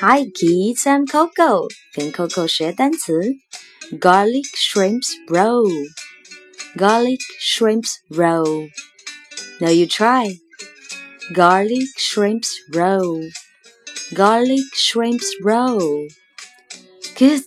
Hi kids, I'm Coco，跟 Coco 学单词。Garlic shrimps roll, garlic shrimps roll. Now you try. Garlic shrimps roll, garlic shrimps roll. Good.